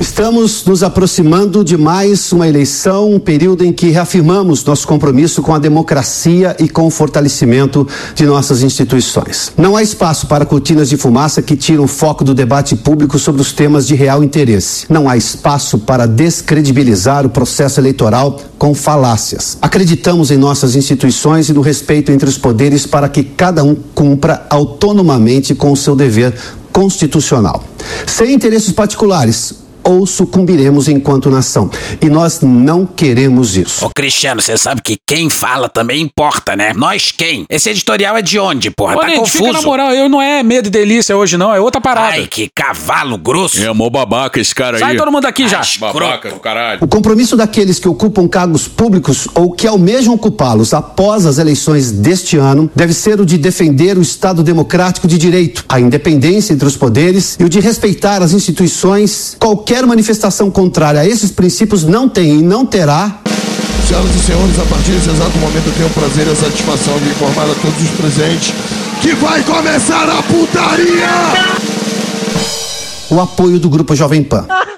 Estamos nos aproximando de mais uma eleição, um período em que reafirmamos nosso compromisso com a democracia e com o fortalecimento de nossas instituições. Não há espaço para cortinas de fumaça que tiram o foco do debate público sobre os temas de real interesse. Não há espaço para descredibilizar o processo eleitoral com falácias. Acreditamos em nossas instituições e no respeito entre os poderes para que cada um cumpra autonomamente com o seu dever constitucional. Sem interesses particulares, ou sucumbiremos enquanto nação. E nós não queremos isso. Ô Cristiano, você sabe que quem fala também importa, né? Nós quem? Esse editorial é de onde, porra? Ô, tá confuso. fica na moral, eu não é medo e delícia hoje, não, é outra parada. Ai, que cavalo grosso. É mó babaca esse cara Sai aí. todo mundo daqui já. Babaca do caralho. O compromisso daqueles que ocupam cargos públicos ou que almejam ocupá-los após as eleições deste ano deve ser o de defender o Estado democrático de direito, a independência entre os poderes e o de respeitar as instituições. Qualquer manifestação contrária a esses princípios não tem e não terá Senhoras e senhores, a partir desse exato momento eu tenho o prazer e a satisfação de informar a todos os presentes que vai começar a putaria! o apoio do Grupo Jovem Pan.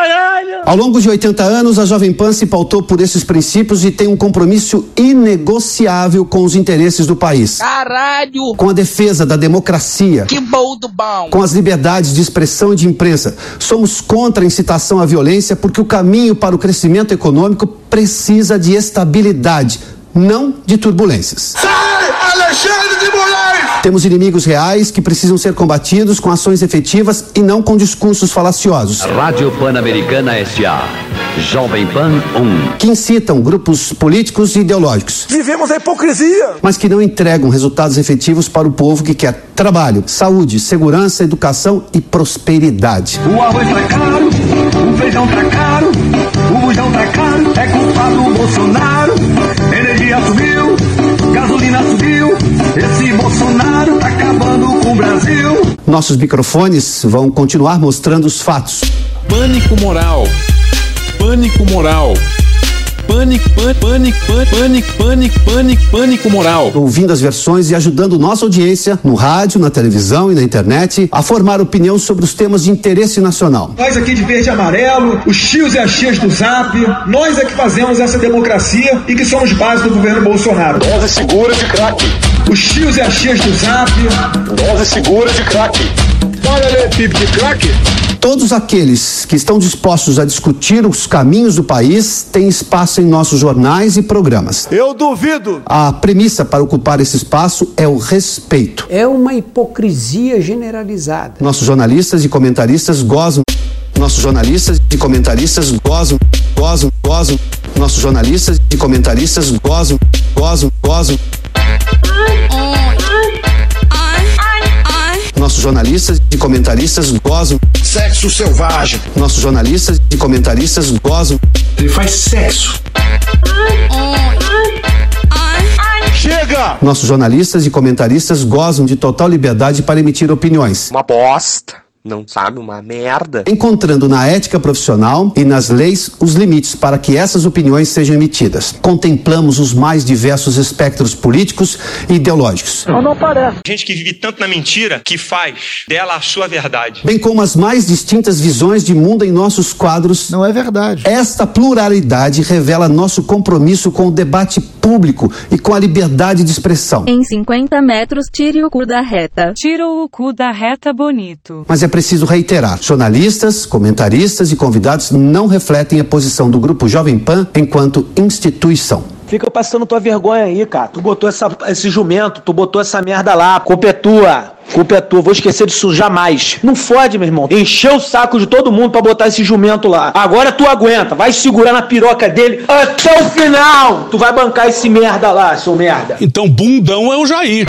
Caralho! Ao longo de 80 anos, a Jovem Pan se pautou por esses princípios e tem um compromisso inegociável com os interesses do país. Caralho! Com a defesa da democracia, Que bom do bom! com as liberdades de expressão e de imprensa. Somos contra a incitação à violência porque o caminho para o crescimento econômico precisa de estabilidade, não de turbulências. Sai, Alexandre! Temos inimigos reais que precisam ser combatidos com ações efetivas e não com discursos falaciosos, Rádio Pan-Americana S.A. Jovem Pan 1. que incitam grupos políticos e ideológicos. Vivemos a hipocrisia! mas que não entregam resultados efetivos para o povo que quer trabalho, saúde, segurança, educação e prosperidade. O arroz tá caro, o feijão tá caro, o bujão tá caro, é culpa do Bolsonaro. Energia subiu, gasolina subiu, esse Bolsonaro tá acabando com o Brasil. Nossos microfones vão continuar mostrando os fatos. Pânico moral. Pânico moral. Pânico, pânico, pânico, pânico, pânico, pânico, pânico moral. ouvindo as versões e ajudando nossa audiência no rádio, na televisão e na internet a formar opinião sobre os temas de interesse nacional. Nós aqui de verde e amarelo, os tios e as tias do Zap, nós é que fazemos essa democracia e que somos base do governo Bolsonaro. Dose segura de crack! Os tios e as tias do Zap, Dose segura de crack! Olha ali, pipe de crack! Todos aqueles que estão dispostos a discutir os caminhos do país têm espaço em nossos jornais e programas. Eu duvido! A premissa para ocupar esse espaço é o respeito. É uma hipocrisia generalizada. Nossos jornalistas e comentaristas gozam. Nossos jornalistas e comentaristas gozam, gozam, gozam. Nossos jornalistas e comentaristas gozam, gozam, gozam. Nossos jornalistas e comentaristas gozam. Sexo selvagem! Nossos jornalistas e comentaristas gozam. Ele faz sexo. Chega! Nossos jornalistas e comentaristas gozam de total liberdade para emitir opiniões, Uma bosta. Não sabe? Uma merda. encontrando na ética profissional e nas leis os limites para que essas opiniões sejam emitidas. Contemplamos os mais diversos espectros políticos e ideológicos, Gente que vive tanto na mentira que faz dela a sua verdade. bem como as mais distintas visões de mundo em nossos quadros. Não é verdade. Esta pluralidade revela nosso compromisso com o debate público e com a liberdade de expressão. Em 50 metros, tire o cu da reta. Tira o cu da reta bonito. Mas é preciso reiterar: jornalistas, comentaristas e convidados não refletem a posição do Grupo Jovem Pan enquanto instituição. Fica passando tua vergonha aí, cara. Tu botou essa, esse jumento, tu botou essa merda lá. Culpa é tua. Culpa é tua. Vou esquecer disso jamais. Não fode, meu irmão. Encheu o saco de todo mundo pra botar esse jumento lá. Agora tu aguenta. Vai segurar na piroca dele até o final. Tu vai bancar esse merda lá, seu merda. Então bundão é o Jair.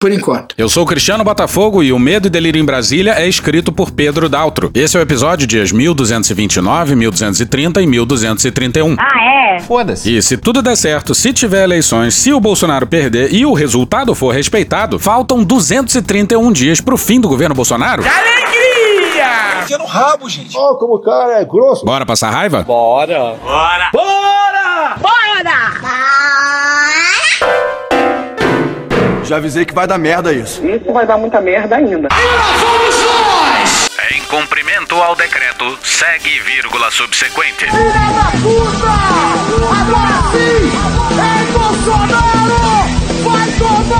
Por enquanto. Eu sou o Cristiano Botafogo e o Medo e Delírio em Brasília é escrito por Pedro Daltro. Esse é o episódio dias 1229, 1230 e 1231. Ah, é? Foda-se. E se tudo der certo, se tiver eleições, se o Bolsonaro perder e o resultado for respeitado, faltam 231 dias pro fim do governo Bolsonaro. Alegria! Enfia no rabo, gente. Ó, como o cara é grosso. Bora passar raiva? Bora! Bora! Bora! Já avisei que vai dar merda isso. Isso vai dar muita merda ainda. Em cumprimento ao decreto, segue vírgula subsequente. Filha da puta! Agora sim! É Bolsonaro! Vai tomar!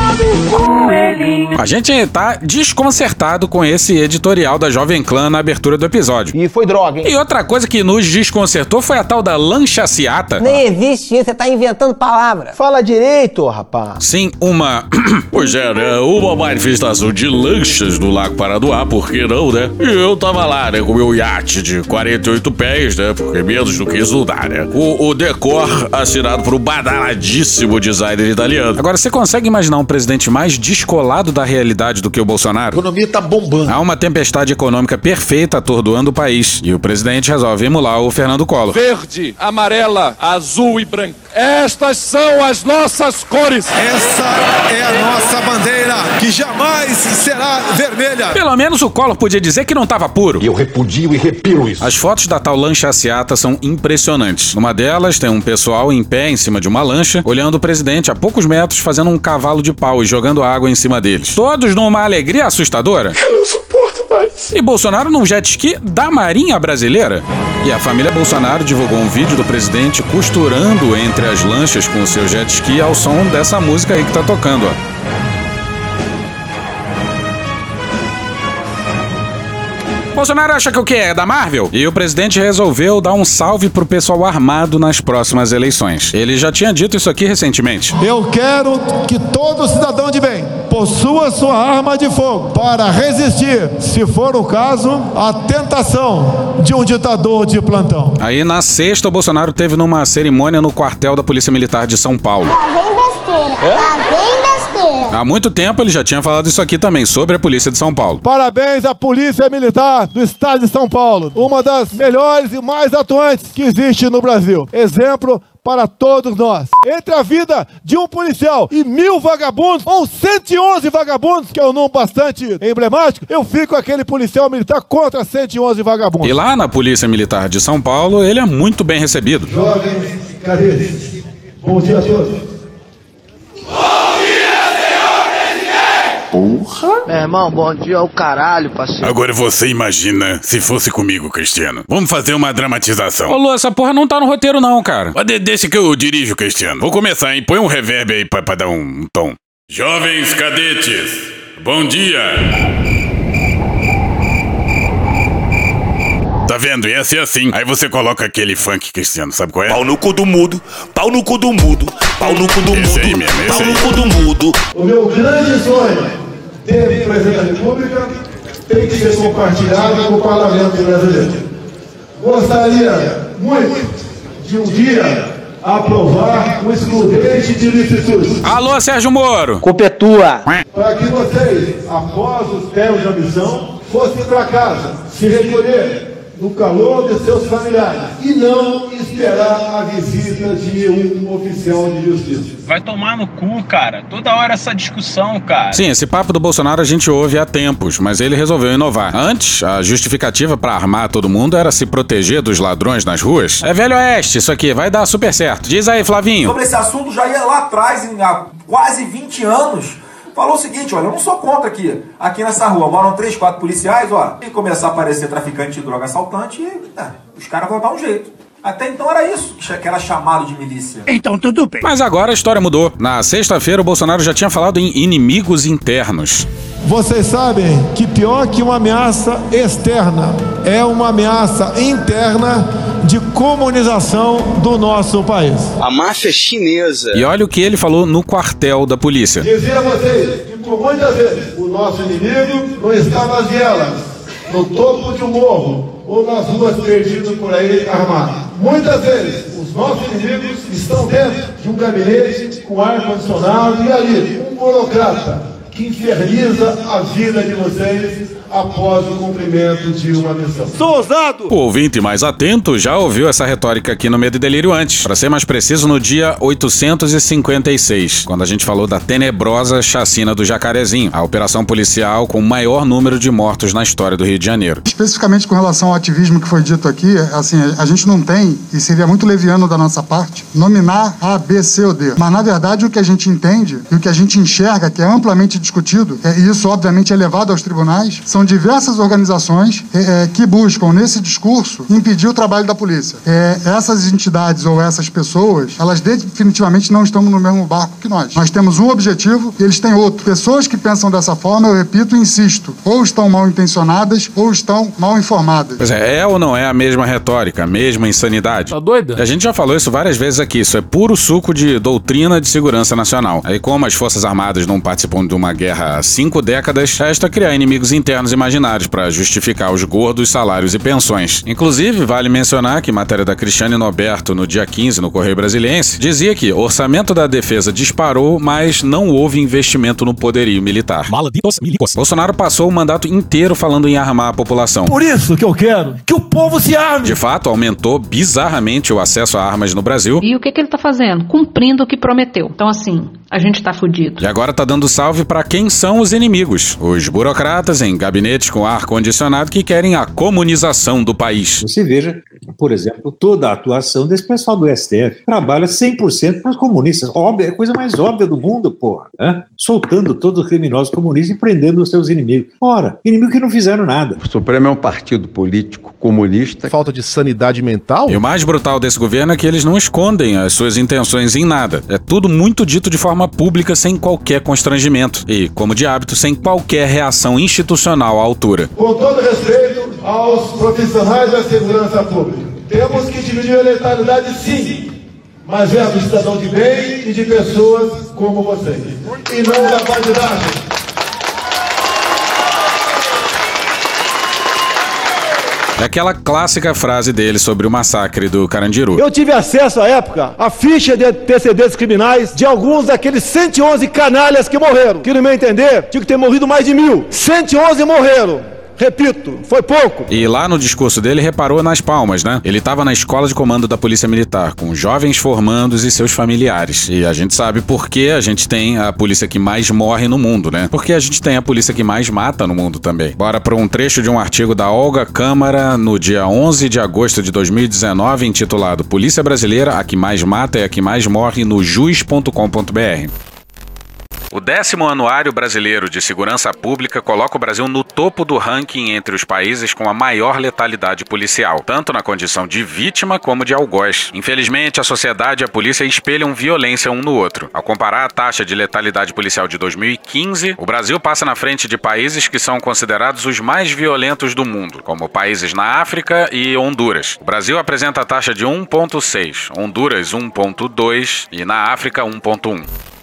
A gente tá desconcertado com esse editorial da Jovem Clã na abertura do episódio. E foi droga, hein? E outra coisa que nos desconcertou foi a tal da lanchaciata. Nem existe isso, você tá inventando palavra. Fala direito, rapaz. Sim, uma. Pois é, né? Uma manifestação de lanchas no Lago Paradoá, por que não, né? E eu tava lá, né? Com meu iate de 48 pés, né? Porque menos do que isso não dá, né? O, o decor assinado por um badaladíssimo designer italiano. Agora, você consegue imaginar um presidente mais descolado da realidade do que o Bolsonaro? A economia tá bombando. Há uma tempestade econômica perfeita atordoando o país. E o presidente resolve emular o Fernando Collor. Verde, amarela, azul e branco. Estas são as nossas cores. Essa é a nossa bandeira, que jamais será vermelha. Pelo menos o Collor podia dizer que não tava puro. E eu repudio e repiro isso. As fotos da tal lancha aciata são impressionantes. Numa delas tem um pessoal em pé em cima de uma lancha, olhando o presidente a poucos metros fazendo um cavalo de pau e jogando água em cima deles. Todos numa alegria assustadora. Eu não suporto mais. E Bolsonaro num jet ski da Marinha Brasileira. E a família Bolsonaro divulgou um vídeo do presidente costurando entre as lanchas com o seu jet ski ao som dessa música aí que tá tocando, ó. Bolsonaro acha que o que é da Marvel? E o presidente resolveu dar um salve pro pessoal armado nas próximas eleições. Ele já tinha dito isso aqui recentemente. Eu quero que todo cidadão de bem possua sua arma de fogo para resistir, se for o caso, à tentação de um ditador de plantão. Aí na sexta, o Bolsonaro teve numa cerimônia no quartel da Polícia Militar de São Paulo. Lá vem besteira. Lá vem besteira. Há muito tempo ele já tinha falado isso aqui também, sobre a Polícia de São Paulo. Parabéns à Polícia Militar do Estado de São Paulo, uma das melhores e mais atuantes que existe no Brasil. Exemplo para todos nós. Entre a vida de um policial e mil vagabundos, ou 111 vagabundos, que é um número bastante emblemático, eu fico aquele policial militar contra 111 vagabundos. E lá na Polícia Militar de São Paulo, ele é muito bem recebido. Jovens, cadê? Bom dia a todos. Porra. Meu irmão, bom dia ao caralho, parceiro. Agora você imagina se fosse comigo, Cristiano. Vamos fazer uma dramatização. Ô Lu, essa porra não tá no roteiro não, cara. Mas de- deixa que eu dirijo, Cristiano. Vou começar, hein? Põe um reverb aí pra, pra dar um tom. Jovens cadetes, bom dia. Tá vendo? Ia ser assim. Aí você coloca aquele funk, Cristiano, sabe qual é? Pau no cu do mudo, pau no cu do mudo, pau no cu do Esse mudo, aí mesmo, esse pau no cu do mudo. O meu grande sonho de presidente da República tem que ser compartilhado com o Parlamento brasileiro. Gostaria muito de um dia aprovar o excludente de licitude. Alô, Sérgio Moro. Culpa é tua. Para que vocês, após os termos de admissão, fossem para casa se recolher no calor de seus familiares e não esperar a visita de um oficial de justiça. Vai tomar no cu, cara. Toda hora essa discussão, cara. Sim, esse papo do Bolsonaro a gente ouve há tempos, mas ele resolveu inovar. Antes, a justificativa pra armar todo mundo era se proteger dos ladrões nas ruas. É velho oeste, isso aqui vai dar super certo. Diz aí, Flavinho. Sobre esse assunto, já ia lá atrás, em, há quase 20 anos, falou o seguinte, olha, eu não sou contra aqui, aqui nessa rua, moram três, quatro policiais, ó, e começar a aparecer traficante de droga, assaltante, e tá, os caras vão dar um jeito. Até então era isso, que era chamado de milícia. Então tudo bem. Mas agora a história mudou. Na sexta-feira, o Bolsonaro já tinha falado em inimigos internos. Vocês sabem que pior que uma ameaça externa é uma ameaça interna de comunização do nosso país. A máfia chinesa. E olha o que ele falou no quartel da polícia. Dizer a vocês que por muitas vezes o nosso inimigo não está nas vielas, no topo de um morro ou nas ruas perdido por aí armado. Muitas vezes os nossos inimigos estão dentro de um gabinete com ar-condicionado e ali um burocrata que inferniza a vida de vocês após o cumprimento de uma missão. Sou ousado! O ouvinte mais atento já ouviu essa retórica aqui no Medo e Delírio antes. Para ser mais preciso, no dia 856, quando a gente falou da tenebrosa chacina do Jacarezinho, a operação policial com o maior número de mortos na história do Rio de Janeiro. Especificamente com relação ao ativismo que foi dito aqui, assim, a gente não tem, e seria muito leviano da nossa parte, nominar A, B, C ou D. Mas, na verdade, o que a gente entende e o que a gente enxerga, que é amplamente discutido, é, e isso, obviamente, é levado aos tribunais, são diversas organizações é, é, que buscam, nesse discurso, impedir o trabalho da polícia. É, essas entidades ou essas pessoas, elas definitivamente não estão no mesmo barco que nós. Nós temos um objetivo e eles têm outro. Pessoas que pensam dessa forma, eu repito e insisto, ou estão mal intencionadas ou estão mal informadas. Pois é, é ou não é a mesma retórica, a mesma insanidade? Tá doida? A gente já falou isso várias vezes aqui, isso é puro suco de doutrina de segurança nacional. Aí como as Forças Armadas não participam de uma guerra há cinco décadas, resta criar inimigos internos imaginários para justificar os gordos salários e pensões. Inclusive, vale mencionar que matéria da Cristiane Noberto no dia 15 no Correio Brasiliense dizia que o orçamento da defesa disparou, mas não houve investimento no poderio militar. Malditos milicos. Bolsonaro passou o mandato inteiro falando em armar a população. Por isso que eu quero que o povo se arme. De fato, aumentou bizarramente o acesso a armas no Brasil. E o que, que ele tá fazendo? Cumprindo o que prometeu. Então, assim, a gente tá fudido. E agora tá dando salve para quem são os inimigos: os burocratas em gabinetes com ar condicionado que querem a comunização do país. Você veja, por exemplo, toda a atuação desse pessoal do STF trabalha 100% para os comunistas. Óbvio, é a coisa mais óbvia do mundo, porra. Né? Soltando todos os criminosos comunistas e prendendo os seus inimigos. Ora, inimigos que não fizeram nada. O Supremo é um partido político comunista. Falta de sanidade mental? E o mais brutal desse governo é que eles não escondem as suas intenções em nada. É tudo muito dito de forma pública, sem qualquer constrangimento. E, como de hábito, sem qualquer reação institucional à altura. Com todo respeito aos profissionais da segurança pública, temos que diminuir a letalidade sim, mas é do cidadão de bem e de pessoas como vocês. E não da bandidagem. É aquela clássica frase dele sobre o massacre do Carandiru. Eu tive acesso à época à ficha de antecedentes criminais de alguns daqueles 111 canalhas que morreram. Que no meu entender, tinha que ter morrido mais de mil. 111 morreram. Repito, foi pouco. E lá no discurso dele reparou nas palmas, né? Ele estava na escola de comando da Polícia Militar, com jovens formandos e seus familiares. E a gente sabe por que a gente tem a polícia que mais morre no mundo, né? Porque a gente tem a polícia que mais mata no mundo também. Bora para um trecho de um artigo da Olga Câmara no dia 11 de agosto de 2019, intitulado Polícia Brasileira, a que mais mata é a que mais morre no jus.com.br. O décimo Anuário Brasileiro de Segurança Pública coloca o Brasil no topo do ranking entre os países com a maior letalidade policial, tanto na condição de vítima como de algoz. Infelizmente, a sociedade e a polícia espelham violência um no outro. Ao comparar a taxa de letalidade policial de 2015, o Brasil passa na frente de países que são considerados os mais violentos do mundo, como países na África e Honduras. O Brasil apresenta a taxa de 1,6, Honduras 1,2 e na África 1,1.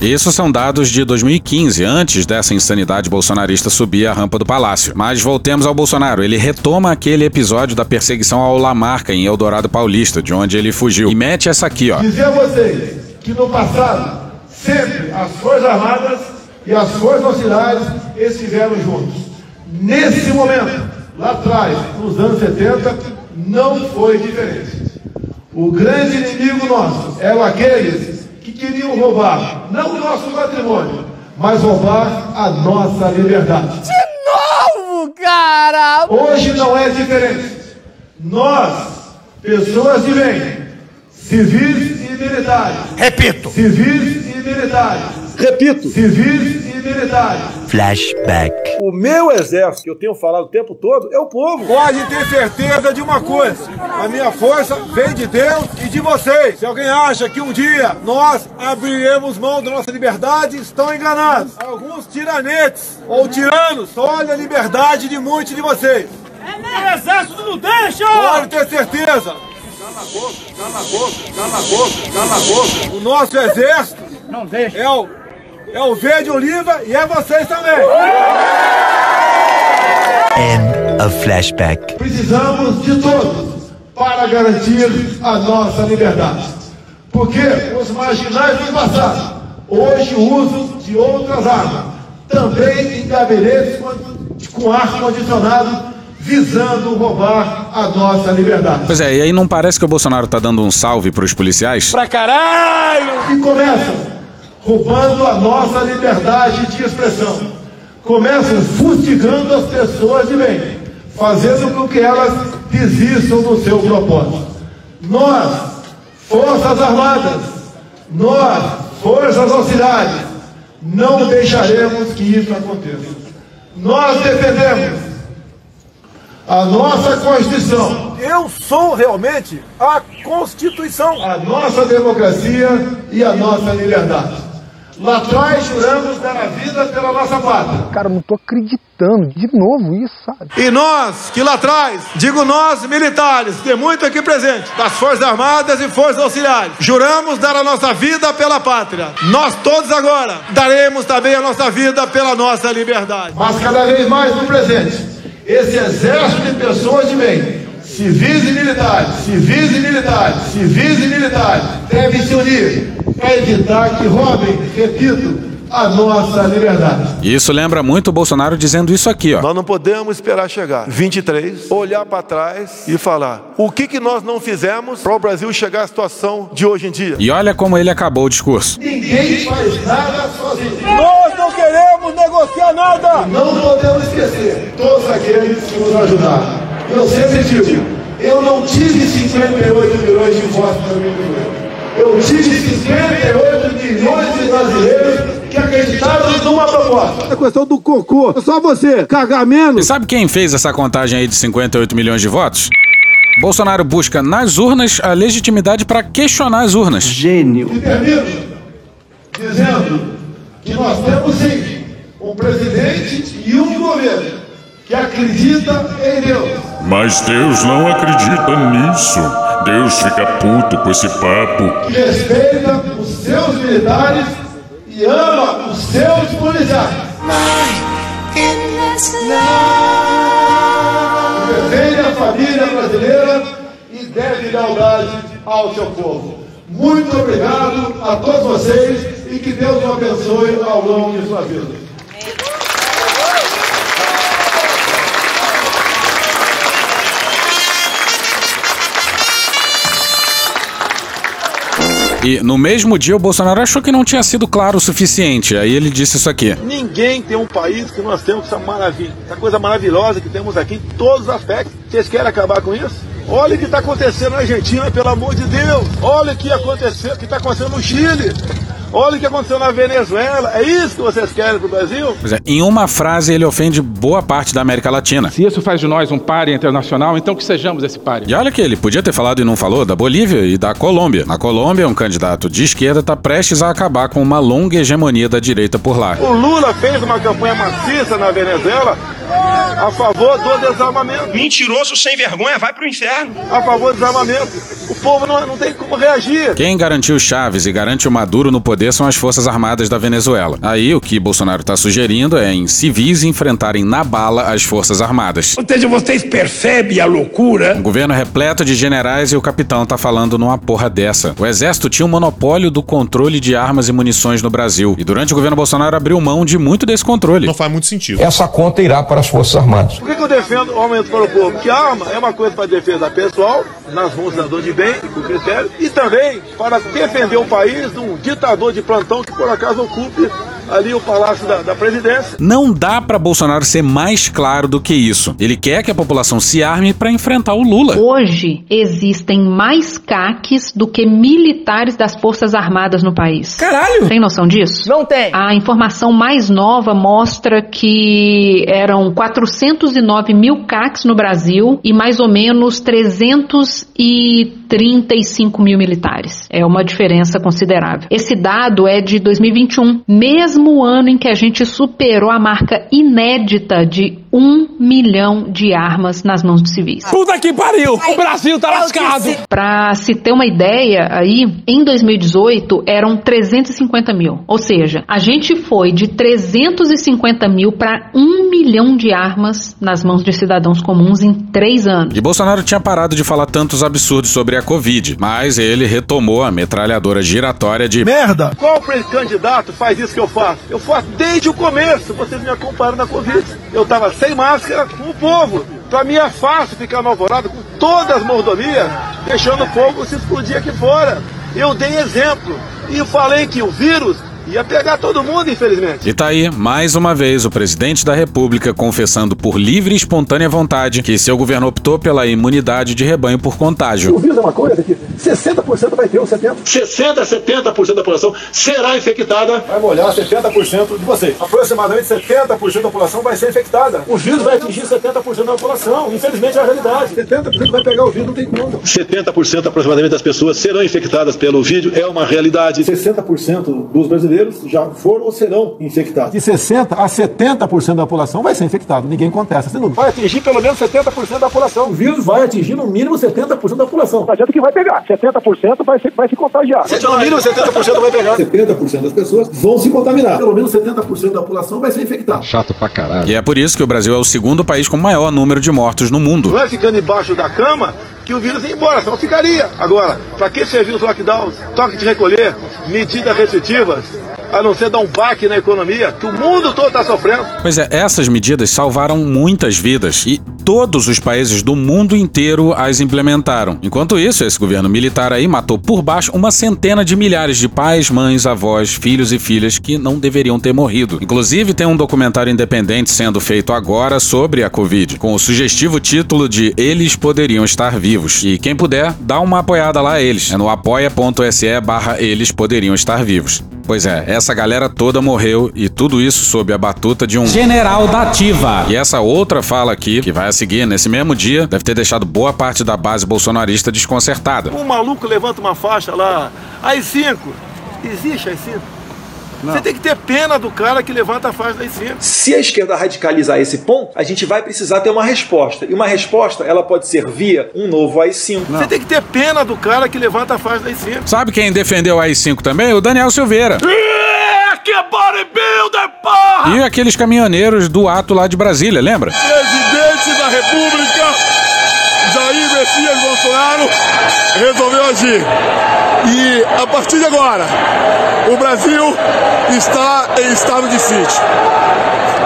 Isso são dados de 2015, antes dessa insanidade bolsonarista subir a rampa do palácio. Mas voltemos ao Bolsonaro. Ele retoma aquele episódio da perseguição ao Lamarca em Eldorado Paulista, de onde ele fugiu. E mete essa aqui, ó. Dizer a vocês que no passado, sempre as Forças Armadas e as Forças Auxiliares estiveram juntos. Nesse momento, lá atrás, nos anos 70, não foi diferente. O grande inimigo nosso eram aqueles que queriam roubar não o nosso patrimônio, mas roubar a nossa liberdade. De novo, cara! Hoje não é diferente. Nós, pessoas de bem, civis e militares. Repito. Civis e militares. Repito. Civis e militares. Flashback. O meu exército, que eu tenho falado o tempo todo, é o povo. Pode ter certeza de uma coisa: a minha força vem de Deus e de vocês. Se alguém acha que um dia nós abriremos mão da nossa liberdade, estão enganados. Alguns tiranetes ou tiranos olham a liberdade de muitos de vocês. O exército não deixa! Pode ter certeza. Cala a boca, cala a boca, cala a boca, cala a boca. O nosso exército Não deixa. é o, é o verde oliva e é vocês também. End of flashback. Precisamos de todos para garantir a nossa liberdade. Porque os marginais do passado hoje usam de outras armas, também em gabinetes com ar-condicionado, visando roubar a nossa liberdade. Pois é, e aí não parece que o Bolsonaro tá dando um salve pros policiais? Pra caralho! E começam roubando a nossa liberdade de expressão. Começam fustigando as pessoas de bem, fazendo com que elas desistam do seu propósito. Nós, Forças Armadas, nós, Forças Auxiliares, não deixaremos que isso aconteça. Nós defendemos a nossa Constituição. Eu sou realmente a Constituição. A nossa democracia e a nossa liberdade. Lá atrás juramos dar a vida pela nossa pátria. Cara, eu não tô acreditando. De novo isso, sabe? E nós, que lá atrás, digo nós, militares, tem muito aqui presente, das Forças Armadas e Forças Auxiliares, juramos dar a nossa vida pela pátria. Nós todos agora daremos também a nossa vida pela nossa liberdade. Mas cada vez mais no presente, esse exército de pessoas de bem, civis e militares, civis e militares, civis e militares, devem se unir para evitar que roubem, repito, a nossa liberdade. E isso lembra muito o Bolsonaro dizendo isso aqui, ó. Nós não podemos esperar chegar 23, olhar para trás e falar o que, que nós não fizemos para o Brasil chegar à situação de hoje em dia. E olha como ele acabou o discurso. Ninguém faz nada sozinho. Nós não queremos negociar nada. Não podemos esquecer todos aqueles que nos ajudaram. Eu sempre digo, eu não tive 58 milhões de votos para mim. Eu tive 58 milhões de brasileiros que acreditaram numa proposta. A questão do cocô, é só você cagar menos. E sabe quem fez essa contagem aí de 58 milhões de votos? Bolsonaro busca nas urnas a legitimidade para questionar as urnas. Gênio. E termino dizendo que nós temos sim um presidente e um governo que acredita em Deus. Mas Deus não acredita nisso. Deus fica puto com esse papo. Que respeita os seus militares e ama os seus policiais. Defende a família brasileira e deve lealdade ao seu povo. Muito obrigado a todos vocês e que Deus os abençoe ao longo de sua vida. E no mesmo dia o Bolsonaro achou que não tinha sido claro o suficiente. Aí ele disse isso aqui. Ninguém tem um país que nós temos essa maravilha, essa coisa maravilhosa que temos aqui em todos os aspectos. Vocês querem acabar com isso? Olha o que está acontecendo na Argentina, pelo amor de Deus. Olha o que aconteceu, o que está acontecendo no Chile. Olha o que aconteceu na Venezuela. É isso que vocês querem pro Brasil? Pois é, em uma frase ele ofende boa parte da América Latina. Se isso faz de nós um páreo internacional, então que sejamos esse páreo. E olha que ele podia ter falado e não falou da Bolívia e da Colômbia. Na Colômbia, um candidato de esquerda está prestes a acabar com uma longa hegemonia da direita por lá. O Lula fez uma campanha maciça na Venezuela a favor do desarmamento. Mentiroso sem vergonha, vai pro inferno. A favor do desarmamento. O povo não, não tem como reagir. Quem garantiu Chaves e garante o Maduro no poder são as Forças Armadas da Venezuela. Aí o que Bolsonaro está sugerindo é em civis enfrentarem na bala as Forças Armadas. Ou seja, vocês percebem a loucura? Um governo repleto de generais e o capitão tá falando numa porra dessa. O exército tinha o um monopólio do controle de armas e munições no Brasil. E durante o governo Bolsonaro abriu mão de muito desse controle. Não faz muito sentido. Essa conta irá para as Forças Armadas. Por que, que eu defendo o aumento para o povo? Que arma é uma coisa para defesa pessoal, nas mãos do cidadão de bem com critério, e também para defender o país de um ditador de plantão que por acaso ocupe ali o palácio da, da presidência. Não dá para Bolsonaro ser mais claro do que isso. Ele quer que a população se arme para enfrentar o Lula. Hoje existem mais CACs do que militares das Forças Armadas no país. Caralho! Tem noção disso? Não tem. A informação mais nova mostra que eram 409 mil CACs no Brasil e mais ou menos 335 mil militares. É uma diferença considerável. Esse dado é de 2021, mesmo ano em que a gente superou a marca inédita de um milhão de armas nas mãos de civis. Puta que pariu! O Brasil tá lascado! Para se ter uma ideia aí, em 2018 eram 350 mil. Ou seja, a gente foi de 350 mil para um milhão de armas nas mãos de cidadãos comuns em três anos. E Bolsonaro tinha parado de falar tantos absurdos sobre a Covid, mas ele retomou a metralhadora giratória de merda. Qual candidato faz isso que eu faço? Eu faço desde o começo. Vocês me acompanharam na Covid. Eu tava sem máscara com o povo. Pra mim é fácil ficar no com todas as mordomias, deixando o fogo se explodir aqui fora. Eu dei exemplo e falei que o vírus Ia pegar todo mundo, infelizmente. E tá aí, mais uma vez, o presidente da República confessando por livre e espontânea vontade que seu governo optou pela imunidade de rebanho por contágio. O vírus é uma coisa que 60% vai ter, ou 70%. 60% a 70% da população será infectada. Vai molhar 70% de vocês. Aproximadamente 70% da população vai ser infectada. O vírus vai atingir 70% da população. Infelizmente é a realidade. 70% vai pegar o vírus, não tem como. 70% aproximadamente das pessoas serão infectadas pelo vírus, é uma realidade. 60% dos brasileiros já foram ou serão infectados. De 60% a 70% da população vai ser infectado. Ninguém contesta esse número. Vai atingir pelo menos 70% da população. O vírus vai atingir no mínimo 70% da população. Não adianta que vai pegar. 70% vai se, vai se contagiar. No mínimo 70% vai pegar. 70% das pessoas vão se contaminar. Pelo menos 70% da população vai ser infectada. Chato pra caralho. E é por isso que o Brasil é o segundo país com maior número de mortos no mundo. Não é ficando embaixo da cama que o vírus ia embora, senão ficaria. Agora, para que serviu os lockdowns, toque de recolher, medidas restritivas, a não ser dar um baque na economia, que o mundo todo está sofrendo. Pois é, essas medidas salvaram muitas vidas e todos os países do mundo inteiro as implementaram. Enquanto isso, esse governo militar aí matou por baixo uma centena de milhares de pais, mães, avós, filhos e filhas que não deveriam ter morrido. Inclusive, tem um documentário independente sendo feito agora sobre a Covid, com o sugestivo título de Eles Poderiam Estar Vivos. E quem puder, dá uma apoiada lá a eles. É no apoia.se barra eles poderiam estar vivos. Pois é, essa galera toda morreu e tudo isso sob a batuta de um general da ativa. E essa outra fala aqui, que vai seguir nesse mesmo dia, deve ter deixado boa parte da base bolsonarista desconcertada. Um maluco levanta uma faixa lá, as 5. Existe as 5? Não. Você tem que ter pena do cara que levanta a faixa daí cima. Se a esquerda radicalizar esse ponto, a gente vai precisar ter uma resposta. E uma resposta, ela pode ser via um novo AI-5. Você tem que ter pena do cara que levanta a faixa daí cima. Sabe quem defendeu o AI-5 também? O Daniel Silveira. Que bodybuilder, porra! E aqueles caminhoneiros do ato lá de Brasília, lembra? Presidente República, Jair Messias Bolsonaro, resolveu agir. E a partir de agora, o Brasil está em estado de sítio.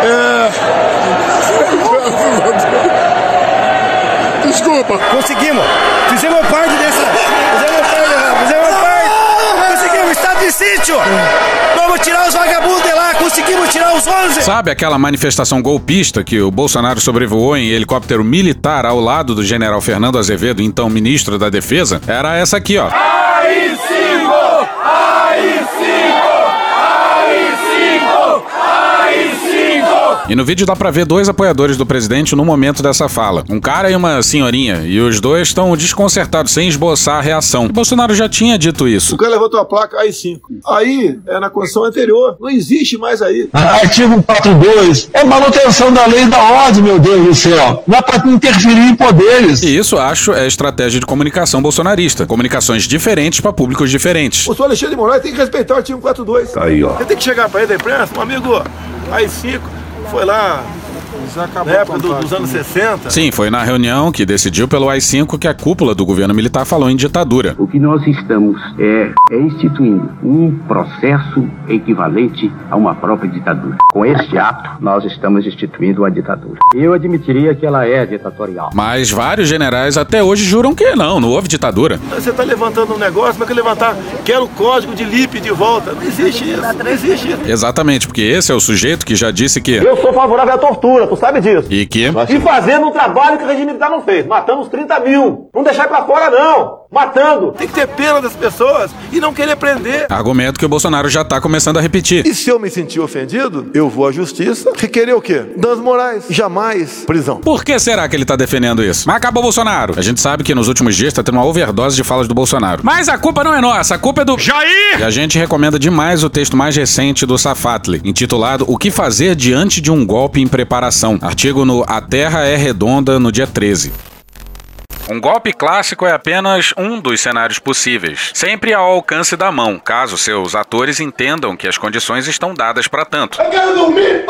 É... Desculpa. Conseguimos. Fizemos parte dessa. Fizemos parte. Fizemos parte. Conseguimos. Estado de sítio. Vamos tirar os vagabundos de lá. Conseguimos tirar os 11. Sabe aquela manifestação golpista que o Bolsonaro sobrevoou em helicóptero militar ao lado do general Fernando Azevedo, então ministro da Defesa? Era essa aqui, ó. AI-5! AI-5! E no vídeo dá pra ver dois apoiadores do presidente no momento dessa fala. Um cara e uma senhorinha. E os dois estão desconcertados, sem esboçar a reação. O Bolsonaro já tinha dito isso. O cara levantou a placa AI-5. Aí é na Constituição anterior. Não existe mais aí. Artigo 42. É manutenção da lei e da ordem, meu Deus do céu. Não é pra interferir em poderes. E isso, acho, é estratégia de comunicação bolsonarista. Comunicações diferentes para públicos diferentes. O senhor Alexandre de Moraes tem que respeitar o artigo 42. Tá aí, ó. Você tem que chegar pra ele da imprensa, meu amigo, AI-5 foi lá na época do, dos anos 60. Sim, foi na reunião que decidiu pelo AI-5 que a cúpula do governo militar falou em ditadura. O que nós estamos é, é instituindo um processo equivalente a uma própria ditadura. Com este ato, nós estamos instituindo uma ditadura. Eu admitiria que ela é ditatorial. Mas vários generais até hoje juram que não, não houve ditadura. Você está levantando um negócio, mas que levantar, quero o código de LIP de volta. Não existe isso, não existe isso. Exatamente, porque esse é o sujeito que já disse que... Eu sou favorável à tortura, tu sabe disso. E que? E fazendo um trabalho que o regime militar não fez. Matamos 30 mil. Não deixar pra fora, não. Matando. Tem que ter pena das pessoas e não querer prender. Argumento que o Bolsonaro já tá começando a repetir. E se eu me sentir ofendido, eu vou à justiça requerer o quê? Danos morais. Jamais prisão. Por que será que ele tá defendendo isso? Mas acabou o Bolsonaro. A gente sabe que nos últimos dias tá tendo uma overdose de falas do Bolsonaro. Mas a culpa não é nossa, a culpa é do Jair! E a gente recomenda demais o texto mais recente do Safatli, intitulado O que fazer diante de um golpe em preparação. Artigo no A Terra é Redonda no dia 13. Um golpe clássico é apenas um dos cenários possíveis, sempre ao alcance da mão, caso seus atores entendam que as condições estão dadas para tanto. Dormir!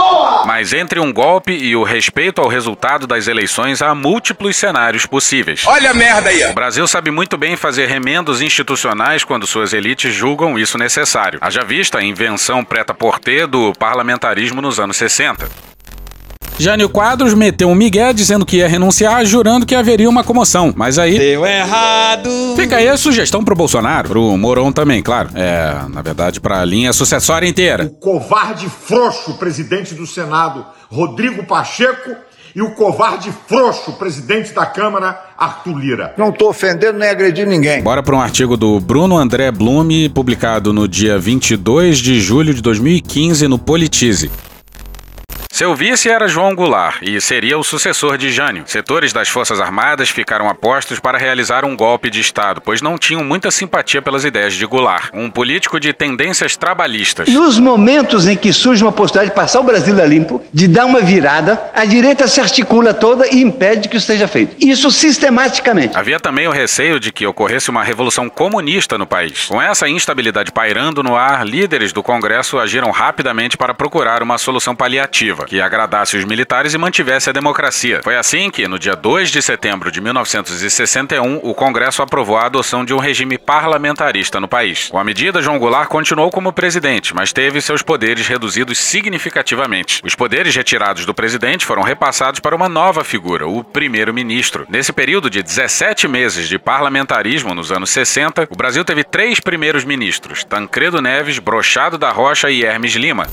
Mas entre um golpe e o respeito ao resultado das eleições há múltiplos cenários possíveis. Olha a merda aí! O Brasil sabe muito bem fazer remendos institucionais quando suas elites julgam isso necessário. Haja vista a invenção preta-porter do parlamentarismo nos anos 60. Jânio Quadros meteu um migué dizendo que ia renunciar, jurando que haveria uma comoção. Mas aí. Deu errado! Fica aí a sugestão pro Bolsonaro, pro Moron também, claro. É, na verdade, pra linha sucessória inteira. Covarde frouxo, presidente do Senado, Rodrigo Pacheco, e o covarde frouxo, presidente da Câmara, Arthur Lira. Não tô ofendendo nem agredindo ninguém. Bora para um artigo do Bruno André Blume, publicado no dia 22 de julho de 2015 no Politize. Seu vice era João Goulart e seria o sucessor de Jânio. Setores das Forças Armadas ficaram apostos para realizar um golpe de Estado, pois não tinham muita simpatia pelas ideias de Goulart, um político de tendências trabalhistas. Nos momentos em que surge uma possibilidade de passar o Brasil a limpo, de dar uma virada, a direita se articula toda e impede que isso seja feito. Isso sistematicamente. Havia também o receio de que ocorresse uma revolução comunista no país. Com essa instabilidade pairando no ar, líderes do Congresso agiram rapidamente para procurar uma solução paliativa que agradasse os militares e mantivesse a democracia. Foi assim que, no dia 2 de setembro de 1961, o Congresso aprovou a adoção de um regime parlamentarista no país. Com a medida, João Goulart continuou como presidente, mas teve seus poderes reduzidos significativamente. Os poderes retirados do presidente foram repassados para uma nova figura, o primeiro-ministro. Nesse período de 17 meses de parlamentarismo nos anos 60, o Brasil teve três primeiros ministros: Tancredo Neves, Brochado da Rocha e Hermes Lima.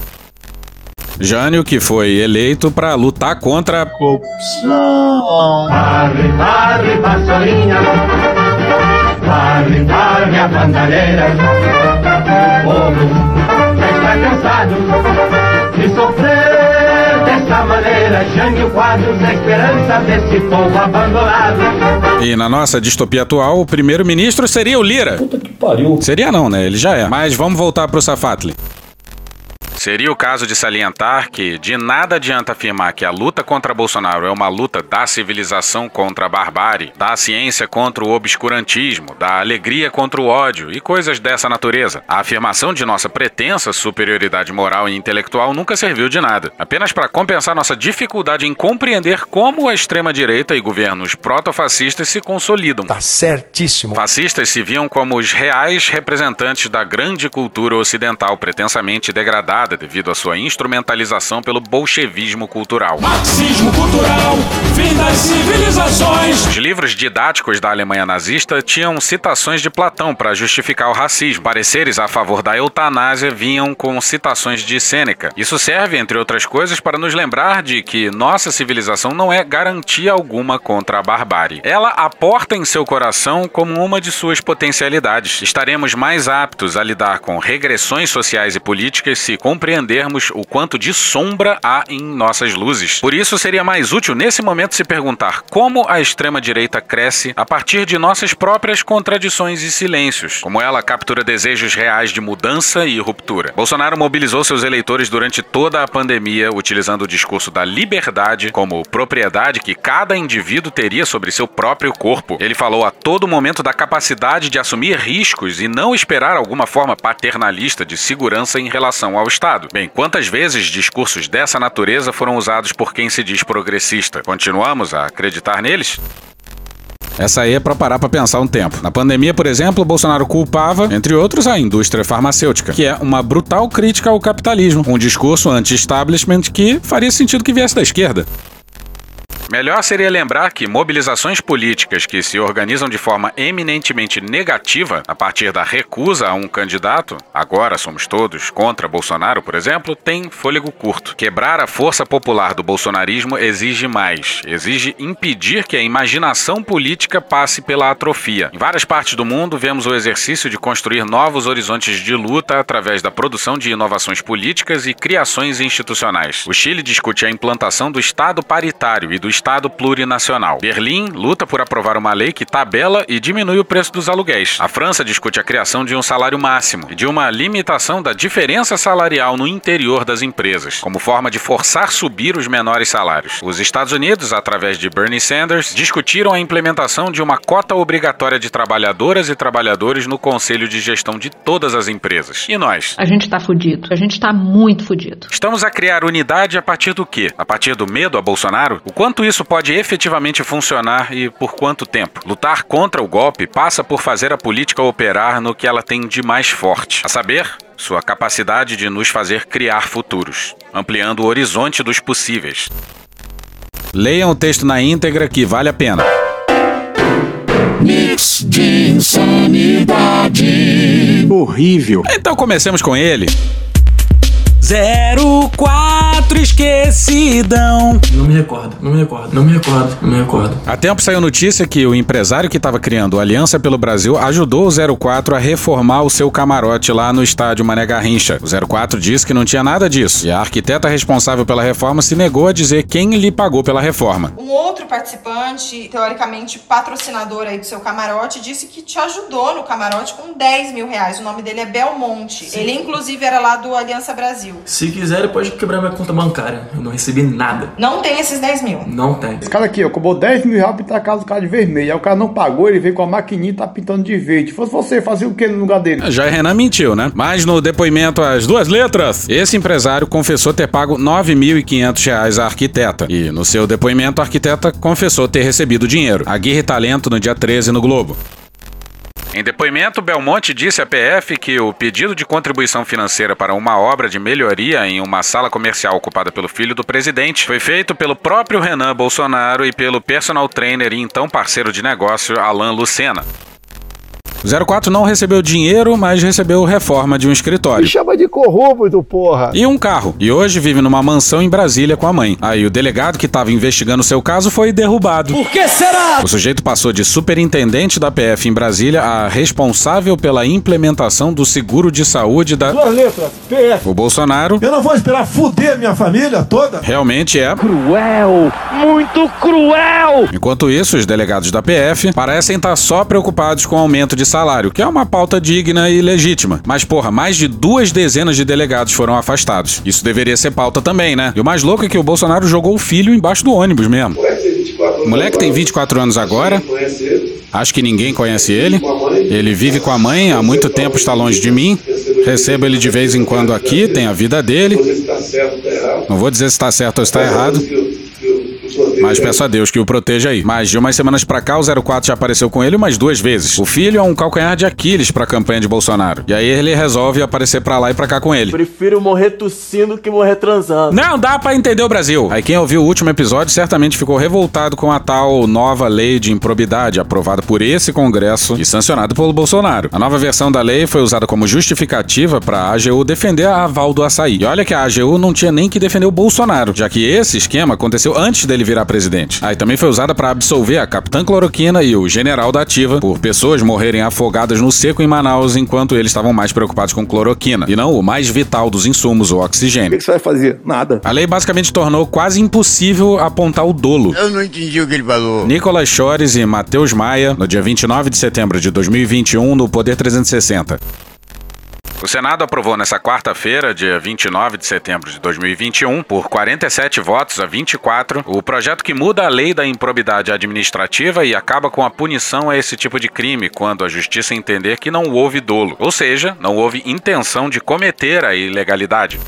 Jânio, que foi eleito para lutar contra a corrupção. A bandalheira. O povo já está cansado de sofrer dessa maneira. Jânio Quadros, a esperança desse povo abandonado. E na nossa distopia atual, o primeiro-ministro seria o Lira. Puta que pariu. Seria não, né? Ele já é. Mas vamos voltar pro Safatli. Seria o caso de salientar que de nada adianta afirmar que a luta contra Bolsonaro é uma luta da civilização contra a barbárie, da ciência contra o obscurantismo, da alegria contra o ódio e coisas dessa natureza. A afirmação de nossa pretensa superioridade moral e intelectual nunca serviu de nada, apenas para compensar nossa dificuldade em compreender como a extrema-direita e governos protofascistas se consolidam. Tá certíssimo. Fascistas se viam como os reais representantes da grande cultura ocidental pretensamente degradada devido à sua instrumentalização pelo bolchevismo cultural. Marxismo cultural, fim das civilizações. Os livros didáticos da Alemanha nazista tinham citações de Platão para justificar o racismo. Pareceres a favor da eutanásia vinham com citações de Sêneca. Isso serve, entre outras coisas, para nos lembrar de que nossa civilização não é garantia alguma contra a barbárie. Ela aporta em seu coração como uma de suas potencialidades. Estaremos mais aptos a lidar com regressões sociais e políticas se compreendermos o quanto de sombra há em nossas luzes. Por isso, seria mais útil nesse momento se perguntar como a extrema-direita cresce a partir de nossas próprias contradições e silêncios, como ela captura desejos reais de mudança e ruptura. Bolsonaro mobilizou seus eleitores durante toda a pandemia, utilizando o discurso da liberdade como propriedade que cada indivíduo teria sobre seu próprio corpo. Ele falou a todo momento da capacidade de assumir riscos e não esperar alguma forma paternalista de segurança em relação ao Estado. Bem, quantas vezes discursos dessa natureza foram usados por quem se diz progressista? Continuamos a acreditar neles? Essa aí é para parar para pensar um tempo. Na pandemia, por exemplo, Bolsonaro culpava, entre outros, a indústria farmacêutica, que é uma brutal crítica ao capitalismo, um discurso anti-establishment que faria sentido que viesse da esquerda. Melhor seria lembrar que mobilizações políticas que se organizam de forma eminentemente negativa, a partir da recusa a um candidato, agora somos todos contra Bolsonaro, por exemplo, tem fôlego curto. Quebrar a força popular do bolsonarismo exige mais, exige impedir que a imaginação política passe pela atrofia. Em várias partes do mundo, vemos o exercício de construir novos horizontes de luta através da produção de inovações políticas e criações institucionais. O Chile discute a implantação do Estado paritário e do Estado plurinacional. Berlim luta por aprovar uma lei que tabela e diminui o preço dos aluguéis. A França discute a criação de um salário máximo e de uma limitação da diferença salarial no interior das empresas, como forma de forçar subir os menores salários. Os Estados Unidos, através de Bernie Sanders, discutiram a implementação de uma cota obrigatória de trabalhadoras e trabalhadores no conselho de gestão de todas as empresas. E nós? A gente tá fudido. A gente tá muito fudido. Estamos a criar unidade a partir do quê? A partir do medo a Bolsonaro? O quanto isso pode efetivamente funcionar e por quanto tempo? Lutar contra o golpe passa por fazer a política operar no que ela tem de mais forte, a saber, sua capacidade de nos fazer criar futuros, ampliando o horizonte dos possíveis. Leiam o texto na íntegra que vale a pena. Mix de insanidade. Horrível. Então comecemos com ele. 04 esquecidão. Não me recordo, não me recordo, não me recordo, não me recordo. Há tempo saiu notícia que o empresário que estava criando Aliança pelo Brasil ajudou o 04 a reformar o seu camarote lá no estádio Mané Garrincha. O 04 disse que não tinha nada disso e a arquiteta responsável pela reforma se negou a dizer quem lhe pagou pela reforma. Um outro participante, teoricamente patrocinador aí do seu camarote, disse que te ajudou no camarote com 10 mil reais. O nome dele é Belmonte. Sim. Ele, inclusive, era lá do Aliança Brasil. Se quiser, ele pode quebrar minha conta bancária. Eu não recebi nada. Não tem esses 10 mil. Não tem. Esse cara aqui, ó, cobrou 10 mil reais pra pintar a casa do cara de vermelho. Aí o cara não pagou, ele veio com a maquininha e tá pintando de verde. Se fosse você, fazia o que no lugar dele? Já Renan mentiu, né? Mas no depoimento às duas letras, esse empresário confessou ter pago 9.500 reais à arquiteta. E no seu depoimento, a arquiteta confessou ter recebido dinheiro. Aguirre Talento no dia 13 no Globo. Em depoimento, Belmonte disse à PF que o pedido de contribuição financeira para uma obra de melhoria em uma sala comercial ocupada pelo filho do presidente foi feito pelo próprio Renan Bolsonaro e pelo personal trainer e então parceiro de negócio Alain Lucena. O 04 não recebeu dinheiro, mas recebeu reforma de um escritório. Me chama de corrupto, porra. E um carro. E hoje vive numa mansão em Brasília com a mãe. Aí o delegado que estava investigando seu caso foi derrubado. Por que será? O sujeito passou de superintendente da PF em Brasília a responsável pela implementação do seguro de saúde da. Duas letras, PF. O Bolsonaro. Eu não vou esperar fuder minha família toda. Realmente é. Cruel! Muito cruel! Enquanto isso, os delegados da PF parecem estar só preocupados com o aumento de salário, que é uma pauta digna e legítima. Mas, porra, mais de duas dezenas de delegados foram afastados. Isso deveria ser pauta também, né? E o mais louco é que o Bolsonaro jogou o filho embaixo do ônibus mesmo. O moleque tem 24 anos agora. Acho que ninguém conhece ele. Ele vive com a mãe, há muito tempo está longe de mim. Recebo ele de vez em quando aqui, tem a vida dele. Não vou dizer se está certo ou está errado. Mas peço a Deus que o proteja aí. Mas de umas semanas pra cá, o 04 já apareceu com ele umas duas vezes. O filho é um calcanhar de Aquiles pra campanha de Bolsonaro. E aí ele resolve aparecer pra lá e pra cá com ele. Prefiro morrer tossindo que morrer transando. Não dá pra entender o Brasil. Aí quem ouviu o último episódio certamente ficou revoltado com a tal nova lei de improbidade aprovada por esse Congresso e sancionada pelo Bolsonaro. A nova versão da lei foi usada como justificativa pra AGU defender a aval do açaí. E olha que a AGU não tinha nem que defender o Bolsonaro, já que esse esquema aconteceu antes dele virar presidente. Aí também foi usada para absolver a capitã cloroquina e o general da ativa por pessoas morrerem afogadas no seco em Manaus enquanto eles estavam mais preocupados com cloroquina e não o mais vital dos insumos, o oxigênio. O que você vai fazer? Nada. A lei basicamente tornou quase impossível apontar o dolo. Eu não entendi o que ele falou. Nicolas Chores e Matheus Maia, no dia 29 de setembro de 2021, no Poder 360. O Senado aprovou nesta quarta-feira, dia 29 de setembro de 2021, por 47 votos a 24, o projeto que muda a lei da improbidade administrativa e acaba com a punição a esse tipo de crime quando a justiça entender que não houve dolo, ou seja, não houve intenção de cometer a ilegalidade.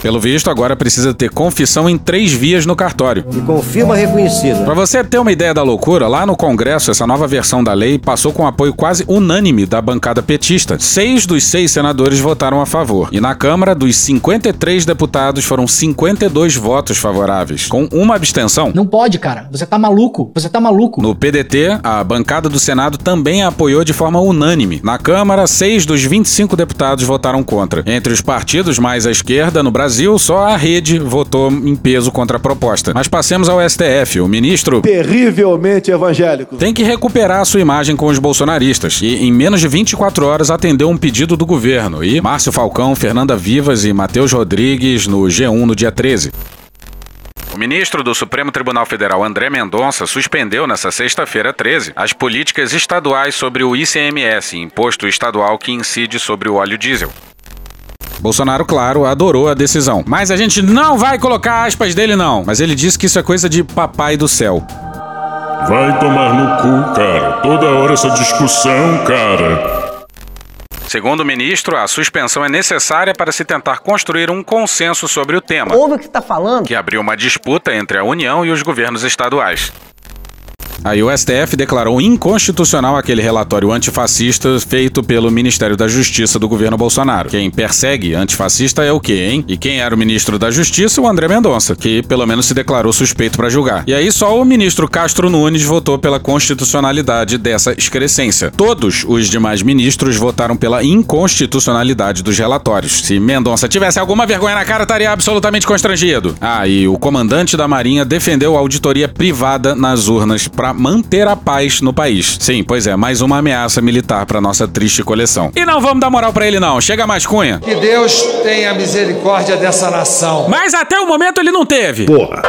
Pelo visto, agora precisa ter confissão em três vias no cartório. E confirma reconhecida. Para você ter uma ideia da loucura, lá no Congresso, essa nova versão da lei passou com apoio quase unânime da bancada petista. Seis dos seis senadores votaram a favor. E na Câmara, dos 53 deputados, foram 52 votos favoráveis, com uma abstenção. Não pode, cara. Você tá maluco. Você tá maluco. No PDT, a bancada do Senado também a apoiou de forma unânime. Na Câmara, seis dos 25 deputados votaram contra. Entre os partidos mais à esquerda no Brasil, só a rede votou em peso contra a proposta. Mas passemos ao STF. O ministro. Terrivelmente evangélico. Tem que recuperar a sua imagem com os bolsonaristas. E em menos de 24 horas atendeu um pedido do governo. E Márcio Falcão, Fernanda Vivas e Matheus Rodrigues no G1 no dia 13. O ministro do Supremo Tribunal Federal, André Mendonça, suspendeu nesta sexta-feira 13 as políticas estaduais sobre o ICMS, imposto estadual que incide sobre o óleo diesel. Bolsonaro, claro, adorou a decisão. Mas a gente não vai colocar aspas dele, não. Mas ele disse que isso é coisa de papai do céu. Vai tomar no cu, cara. Toda hora essa discussão, cara. Segundo o ministro, a suspensão é necessária para se tentar construir um consenso sobre o tema. Ouve o que está falando. Que abriu uma disputa entre a União e os governos estaduais. Aí o STF declarou inconstitucional aquele relatório antifascista feito pelo Ministério da Justiça do governo Bolsonaro. Quem persegue antifascista é o quê, hein? E quem era o ministro da Justiça? O André Mendonça, que pelo menos se declarou suspeito para julgar. E aí só o ministro Castro Nunes votou pela constitucionalidade dessa excrescência. Todos os demais ministros votaram pela inconstitucionalidade dos relatórios. Se Mendonça tivesse alguma vergonha na cara, estaria absolutamente constrangido. Ah, e o comandante da Marinha defendeu a auditoria privada nas urnas para manter a paz no país. Sim, pois é, mais uma ameaça militar para nossa triste coleção. E não vamos dar moral para ele não. Chega mais cunha. Que Deus tenha misericórdia dessa nação. Mas até o momento ele não teve. Porra.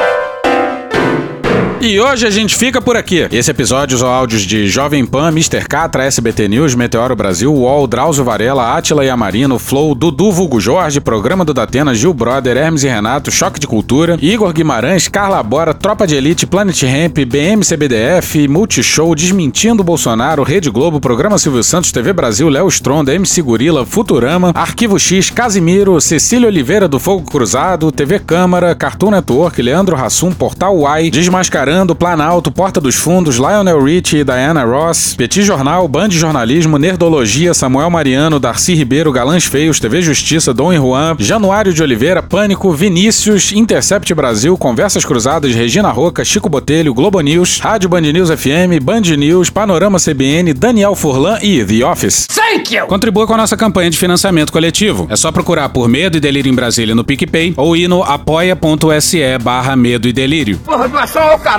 E hoje a gente fica por aqui. Esse episódio usou áudios de Jovem Pan, Mr. Catra, SBT News, Meteoro Brasil, UOL, Drauzio Varela, Átila e Amarino, Flow, Dudu Vulgo Jorge, Programa do Datena, Gil Brother, Hermes e Renato, Choque de Cultura, Igor Guimarães, Carla Bora, Tropa de Elite, Planet Ramp, BM CBDF, Multishow, Desmentindo Bolsonaro, Rede Globo, Programa Silvio Santos, TV Brasil, Léo Stronda, MC Gorila, Futurama, Arquivo X, Casimiro, Cecília Oliveira do Fogo Cruzado, TV Câmara, Cartoon Network, Leandro Rassum, Portal Y, Desmascarando, Planalto, Porta dos Fundos, Lionel Richie e Diana Ross, Petit Jornal, Band Jornalismo, Nerdologia, Samuel Mariano, Darcy Ribeiro, Galãs Feios, TV Justiça, Dom e Juan, Januário de Oliveira, Pânico, Vinícius, Intercept Brasil, Conversas Cruzadas, Regina Roca, Chico Botelho, Globo News, Rádio Band News FM, Band News, Panorama CBN, Daniel Furlan e The Office. Thank you! Contribua com a nossa campanha de financiamento coletivo. É só procurar por Medo e Delírio em Brasília no PicPay ou ir no apoia.se barra Medo e Delírio. Porra, doação ao caralho,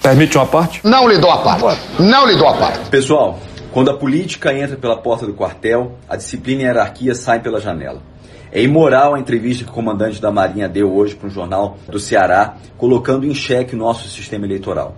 Permite uma parte? Não lhe dou a parte. Não lhe dou a parte. Pessoal, quando a política entra pela porta do quartel, a disciplina e a hierarquia saem pela janela. É imoral a entrevista que o comandante da Marinha deu hoje para um jornal do Ceará, colocando em xeque o nosso sistema eleitoral.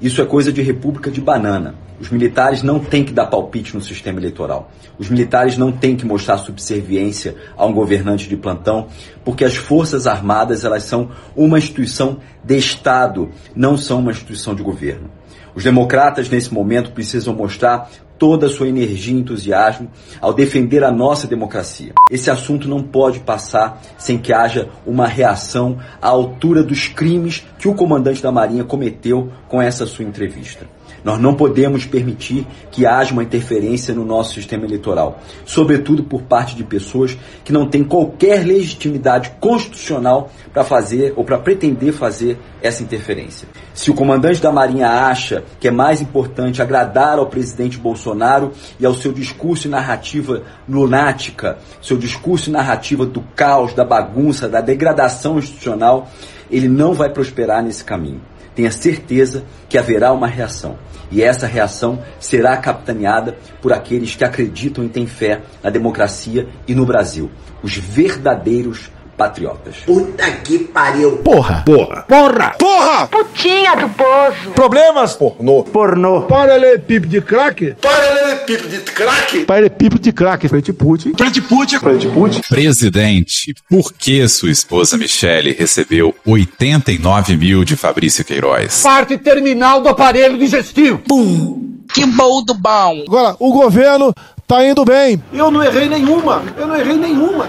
Isso é coisa de república de banana. Os militares não têm que dar palpite no sistema eleitoral. Os militares não têm que mostrar subserviência a um governante de plantão, porque as Forças Armadas elas são uma instituição de Estado, não são uma instituição de governo. Os democratas, nesse momento, precisam mostrar toda a sua energia e entusiasmo ao defender a nossa democracia. Esse assunto não pode passar sem que haja uma reação à altura dos crimes que o comandante da Marinha cometeu com essa sua entrevista. Nós não podemos permitir que haja uma interferência no nosso sistema eleitoral, sobretudo por parte de pessoas que não têm qualquer legitimidade constitucional para fazer ou para pretender fazer essa interferência. Se o comandante da Marinha acha que é mais importante agradar ao presidente Bolsonaro e ao seu discurso e narrativa lunática, seu discurso e narrativa do caos, da bagunça, da degradação institucional, ele não vai prosperar nesse caminho. Tenha certeza que haverá uma reação. E essa reação será capitaneada por aqueles que acreditam e têm fé na democracia e no Brasil. Os verdadeiros patriotas. Puta que pariu. Porra. Porra. Porra. Porra. Putinha do poço. Problemas. Pornô. Pornô. Paralelepípedo de crack? Paralelepípedo de crack? Paralelepípedo de crack. Frente Putin. Frente Putin. Frente Putin. Presidente, por que sua esposa Michele recebeu 89 mil de Fabrício Queiroz? Parte terminal do aparelho digestivo. Pum. Que bom do bom. Agora, o governo tá indo bem. Eu não errei nenhuma. Eu não errei nenhuma.